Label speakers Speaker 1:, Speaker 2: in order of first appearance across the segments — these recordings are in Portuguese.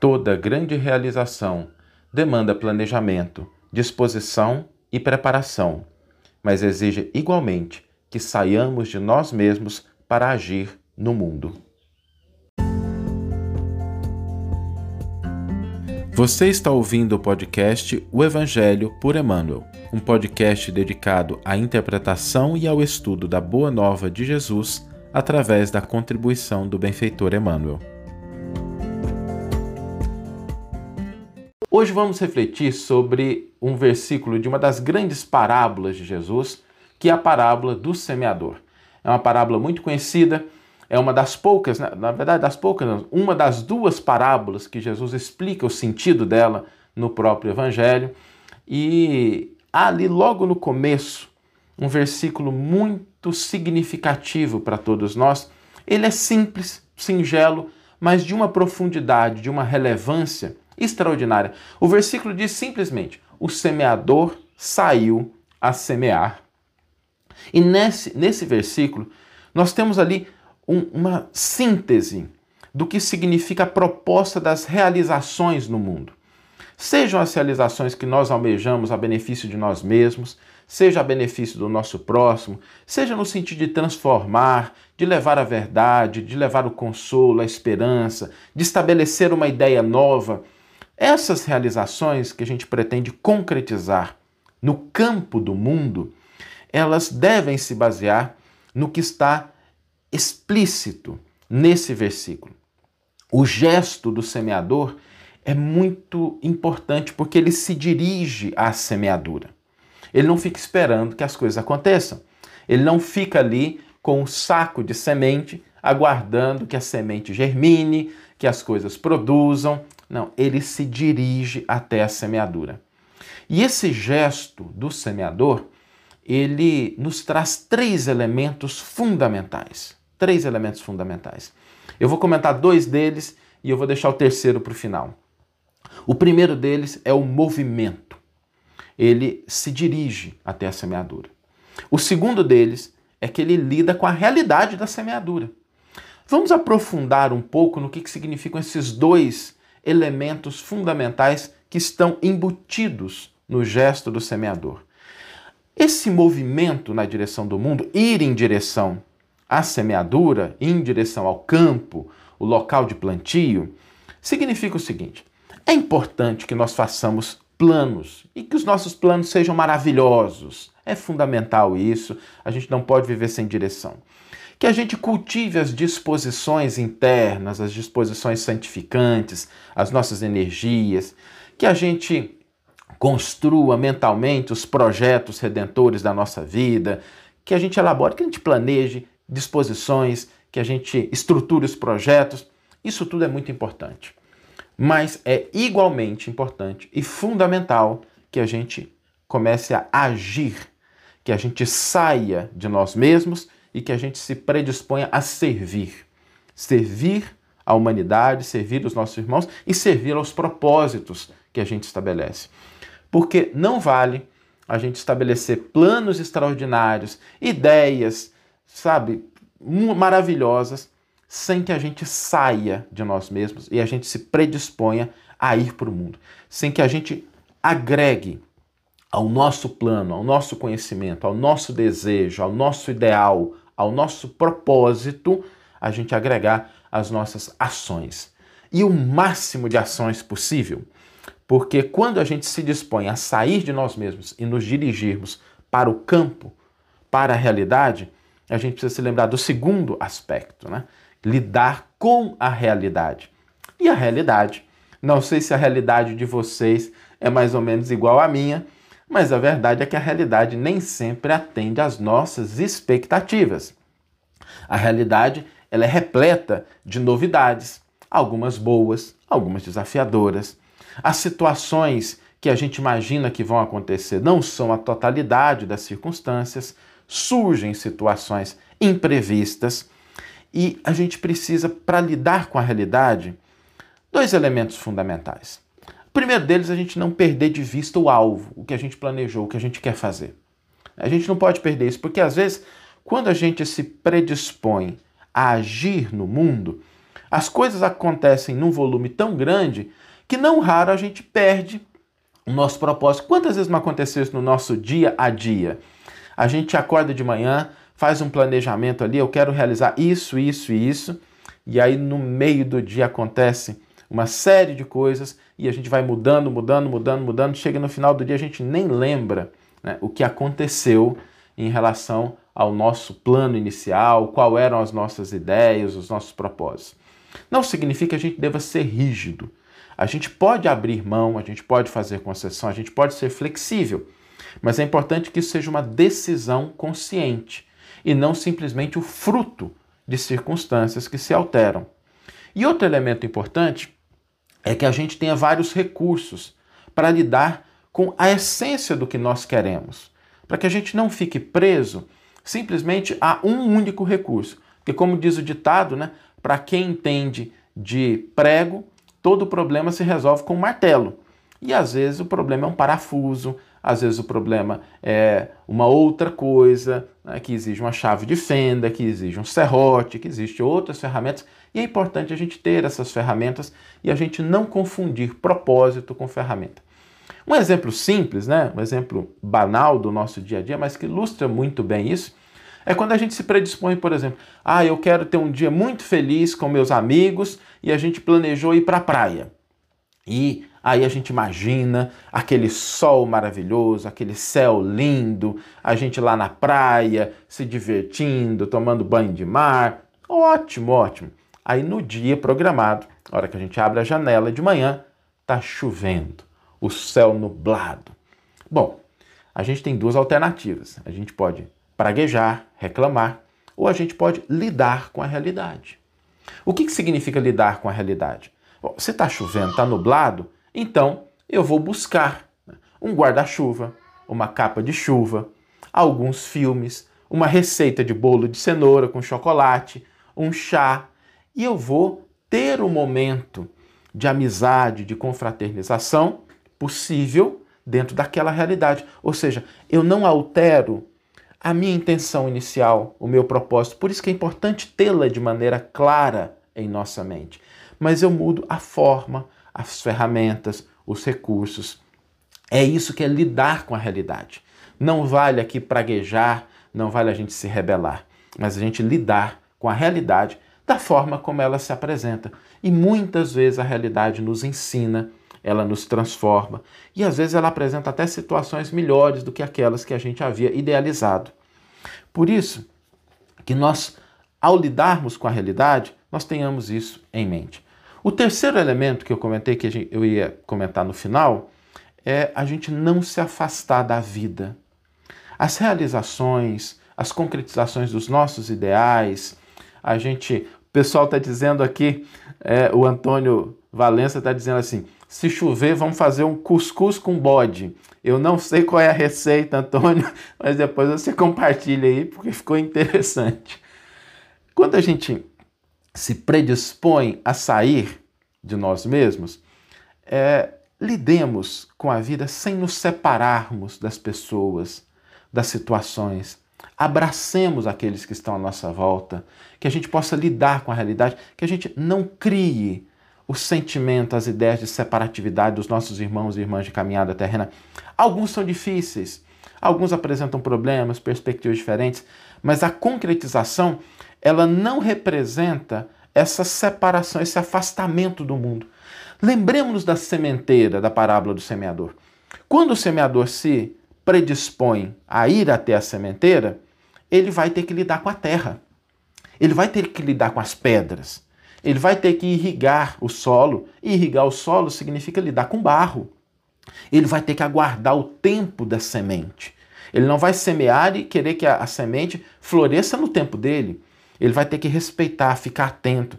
Speaker 1: Toda grande realização demanda planejamento, disposição e preparação, mas exige igualmente que saiamos de nós mesmos para agir no mundo. Você está ouvindo o podcast O Evangelho por Emmanuel, um podcast dedicado à interpretação e ao estudo da Boa Nova de Jesus através da contribuição do benfeitor Emmanuel. Hoje vamos refletir sobre um versículo de uma das grandes parábolas de Jesus, que é a parábola do semeador. É uma parábola muito conhecida, é uma das poucas, né, na verdade, das poucas, uma das duas parábolas que Jesus explica o sentido dela no próprio Evangelho. E ali, logo no começo, um versículo muito significativo para todos nós. Ele é simples, singelo, mas de uma profundidade, de uma relevância extraordinária. O versículo diz simplesmente: o semeador saiu a semear. E nesse, nesse versículo, nós temos ali um, uma síntese do que significa a proposta das realizações no mundo. Sejam as realizações que nós almejamos a benefício de nós mesmos, seja a benefício do nosso próximo, seja no sentido de transformar, de levar a verdade, de levar o consolo, a esperança, de estabelecer uma ideia nova essas realizações que a gente pretende concretizar no campo do mundo, elas devem se basear no que está explícito nesse versículo. O gesto do semeador é muito importante porque ele se dirige à semeadura. Ele não fica esperando que as coisas aconteçam. Ele não fica ali com um saco de semente aguardando que a semente germine, que as coisas produzam. Não, ele se dirige até a semeadura. E esse gesto do semeador, ele nos traz três elementos fundamentais. Três elementos fundamentais. Eu vou comentar dois deles e eu vou deixar o terceiro para o final. O primeiro deles é o movimento. Ele se dirige até a semeadura. O segundo deles é que ele lida com a realidade da semeadura. Vamos aprofundar um pouco no que, que significam esses dois elementos fundamentais que estão embutidos no gesto do semeador. Esse movimento na direção do mundo, ir em direção à semeadura, em direção ao campo, o local de plantio, significa o seguinte: é importante que nós façamos planos e que os nossos planos sejam maravilhosos. É fundamental isso, a gente não pode viver sem direção que a gente cultive as disposições internas, as disposições santificantes, as nossas energias, que a gente construa mentalmente os projetos redentores da nossa vida, que a gente elabore, que a gente planeje disposições, que a gente estruture os projetos. Isso tudo é muito importante. Mas é igualmente importante e fundamental que a gente comece a agir, que a gente saia de nós mesmos e que a gente se predisponha a servir. Servir a humanidade, servir os nossos irmãos e servir aos propósitos que a gente estabelece. Porque não vale a gente estabelecer planos extraordinários, ideias, sabe, maravilhosas, sem que a gente saia de nós mesmos e a gente se predisponha a ir para o mundo, sem que a gente agregue ao nosso plano, ao nosso conhecimento, ao nosso desejo, ao nosso ideal, ao nosso propósito, a gente agregar as nossas ações. E o máximo de ações possível, porque quando a gente se dispõe a sair de nós mesmos e nos dirigirmos para o campo, para a realidade, a gente precisa se lembrar do segundo aspecto, né? Lidar com a realidade. E a realidade, não sei se a realidade de vocês é mais ou menos igual à minha, mas a verdade é que a realidade nem sempre atende às nossas expectativas. A realidade ela é repleta de novidades, algumas boas, algumas desafiadoras. As situações que a gente imagina que vão acontecer não são a totalidade das circunstâncias, surgem situações imprevistas e a gente precisa, para lidar com a realidade, dois elementos fundamentais. Primeiro deles é a gente não perder de vista o alvo, o que a gente planejou, o que a gente quer fazer. A gente não pode perder isso, porque às vezes, quando a gente se predispõe a agir no mundo, As coisas acontecem num volume tão grande que não raro a gente perde o nosso propósito. Quantas vezes não aconteceu isso no nosso dia a dia? A gente acorda de manhã, faz um planejamento ali, eu quero realizar isso, isso e isso, e aí no meio do dia acontece uma série de coisas e a gente vai mudando, mudando, mudando, mudando. Chega no final do dia a gente nem lembra né, o que aconteceu em relação ao nosso plano inicial, qual eram as nossas ideias, os nossos propósitos. Não significa que a gente deva ser rígido. A gente pode abrir mão, a gente pode fazer concessão, a gente pode ser flexível, mas é importante que isso seja uma decisão consciente e não simplesmente o fruto de circunstâncias que se alteram. E outro elemento importante é que a gente tenha vários recursos para lidar com a essência do que nós queremos, para que a gente não fique preso simplesmente a um único recurso. Porque, como diz o ditado, né, para quem entende de prego, todo problema se resolve com um martelo. E às vezes o problema é um parafuso, às vezes o problema é uma outra coisa, né, que exige uma chave de fenda, que exige um serrote, que existe outras ferramentas. E é importante a gente ter essas ferramentas e a gente não confundir propósito com ferramenta. Um exemplo simples, né, um exemplo banal do nosso dia a dia, mas que ilustra muito bem isso, é quando a gente se predispõe, por exemplo, ah, eu quero ter um dia muito feliz com meus amigos e a gente planejou ir para a praia. E aí a gente imagina aquele sol maravilhoso, aquele céu lindo, a gente lá na praia, se divertindo, tomando banho de mar. Ótimo, ótimo. Aí no dia programado, a hora que a gente abre a janela de manhã, tá chovendo, o céu nublado. Bom, a gente tem duas alternativas. A gente pode praguejar, reclamar, ou a gente pode lidar com a realidade. O que, que significa lidar com a realidade? Bom, se está chovendo, está nublado, então eu vou buscar né, um guarda-chuva, uma capa de chuva, alguns filmes, uma receita de bolo de cenoura com chocolate, um chá, e eu vou ter um momento de amizade, de confraternização possível dentro daquela realidade. Ou seja, eu não altero a minha intenção inicial, o meu propósito. Por isso que é importante tê-la de maneira clara em nossa mente. Mas eu mudo a forma, as ferramentas, os recursos. É isso que é lidar com a realidade. Não vale aqui praguejar, não vale a gente se rebelar, mas a gente lidar com a realidade da forma como ela se apresenta. E muitas vezes a realidade nos ensina ela nos transforma e às vezes ela apresenta até situações melhores do que aquelas que a gente havia idealizado. Por isso que nós, ao lidarmos com a realidade, nós tenhamos isso em mente. O terceiro elemento que eu comentei, que eu ia comentar no final, é a gente não se afastar da vida. As realizações, as concretizações dos nossos ideais, a gente. O pessoal está dizendo aqui, é, o Antônio Valença está dizendo assim: se chover, vamos fazer um cuscuz com bode. Eu não sei qual é a receita, Antônio, mas depois você compartilha aí, porque ficou interessante. Quando a gente se predispõe a sair de nós mesmos, é, lidemos com a vida sem nos separarmos das pessoas, das situações. Abracemos aqueles que estão à nossa volta, que a gente possa lidar com a realidade, que a gente não crie o sentimento, as ideias de separatividade dos nossos irmãos e irmãs de caminhada terrena. Alguns são difíceis, alguns apresentam problemas, perspectivas diferentes, mas a concretização, ela não representa essa separação, esse afastamento do mundo. Lembremos-nos da sementeira, da parábola do semeador. Quando o semeador se predispõe a ir até a sementeira, ele vai ter que lidar com a terra. Ele vai ter que lidar com as pedras. Ele vai ter que irrigar o solo, e irrigar o solo significa lidar com barro. Ele vai ter que aguardar o tempo da semente. Ele não vai semear e querer que a, a semente floresça no tempo dele. Ele vai ter que respeitar, ficar atento.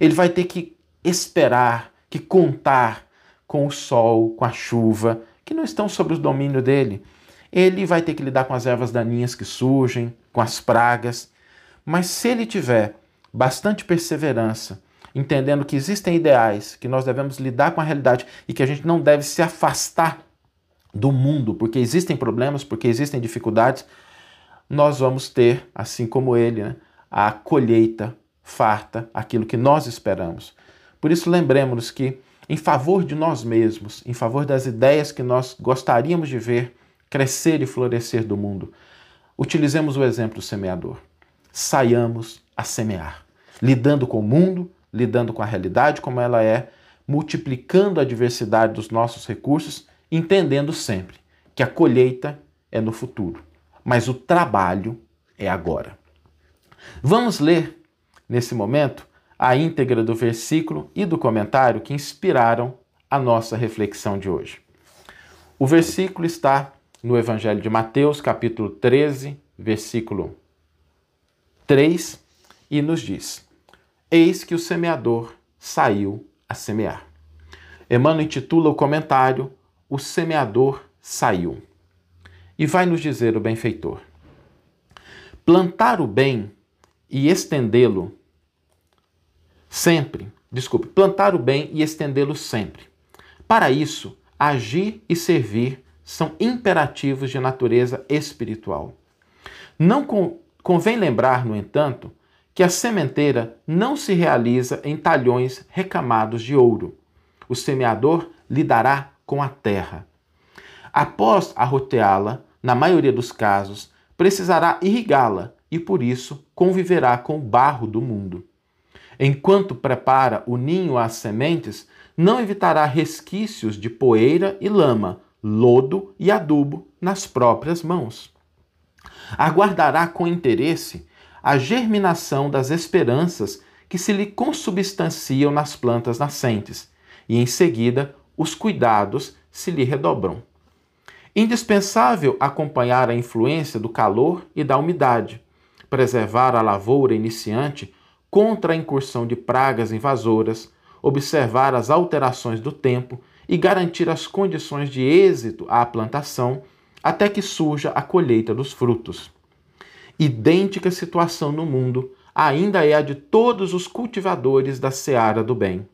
Speaker 1: Ele vai ter que esperar, que contar com o sol, com a chuva, que não estão sob o domínio dele. Ele vai ter que lidar com as ervas daninhas que surgem, com as pragas. Mas se ele tiver bastante perseverança, entendendo que existem ideais, que nós devemos lidar com a realidade e que a gente não deve se afastar do mundo, porque existem problemas, porque existem dificuldades, nós vamos ter, assim como ele, né, a colheita farta aquilo que nós esperamos. Por isso, lembremos-nos que, em favor de nós mesmos, em favor das ideias que nós gostaríamos de ver crescer e florescer do mundo, utilizemos o exemplo do semeador. Saiamos a semear, lidando com o mundo, lidando com a realidade como ela é, multiplicando a diversidade dos nossos recursos, entendendo sempre que a colheita é no futuro, mas o trabalho é agora. Vamos ler, nesse momento, a íntegra do versículo e do comentário que inspiraram a nossa reflexão de hoje. O versículo está no Evangelho de Mateus, capítulo 13, versículo 3, e nos diz: Eis que o semeador saiu a semear. Emmanuel intitula o comentário O semeador saiu. E vai nos dizer o benfeitor: Plantar o bem e estendê-lo sempre, desculpe, plantar o bem e estendê-lo sempre. Para isso, agir e servir são imperativos de natureza espiritual. Não convém lembrar, no entanto, que a sementeira não se realiza em talhões recamados de ouro. O semeador lidará com a terra. Após arroteá-la, na maioria dos casos, precisará irrigá-la e por isso conviverá com o barro do mundo. Enquanto prepara o ninho às sementes, não evitará resquícios de poeira e lama, lodo e adubo nas próprias mãos. Aguardará com interesse a germinação das esperanças que se lhe consubstanciam nas plantas nascentes, e em seguida os cuidados se lhe redobram. Indispensável acompanhar a influência do calor e da umidade, preservar a lavoura iniciante contra a incursão de pragas invasoras, observar as alterações do tempo e garantir as condições de êxito à plantação até que surja a colheita dos frutos. Idêntica situação no mundo ainda é a de todos os cultivadores da seara do bem.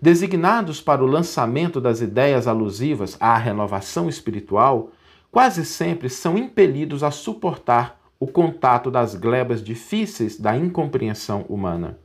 Speaker 1: Designados para o lançamento das ideias alusivas à renovação espiritual, quase sempre são impelidos a suportar o contato das glebas difíceis da incompreensão humana.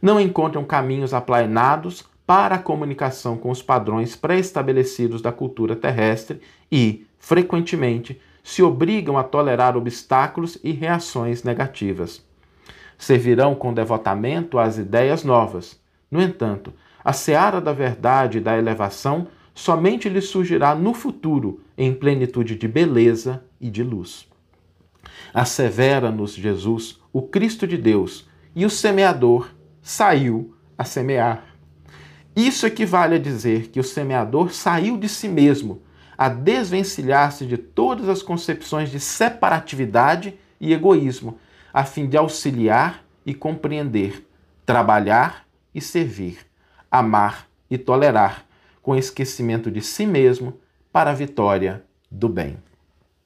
Speaker 1: Não encontram caminhos aplainados para a comunicação com os padrões pré-estabelecidos da cultura terrestre e, frequentemente, se obrigam a tolerar obstáculos e reações negativas. Servirão com devotamento às ideias novas. No entanto, a seara da verdade e da elevação somente lhes surgirá no futuro em plenitude de beleza e de luz. Assevera-nos Jesus, o Cristo de Deus, e o semeador saiu a semear. Isso equivale a dizer que o semeador saiu de si mesmo, a desvencilhar-se de todas as concepções de separatividade e egoísmo, a fim de auxiliar e compreender, trabalhar e servir, amar e tolerar, com esquecimento de si mesmo para a vitória do bem.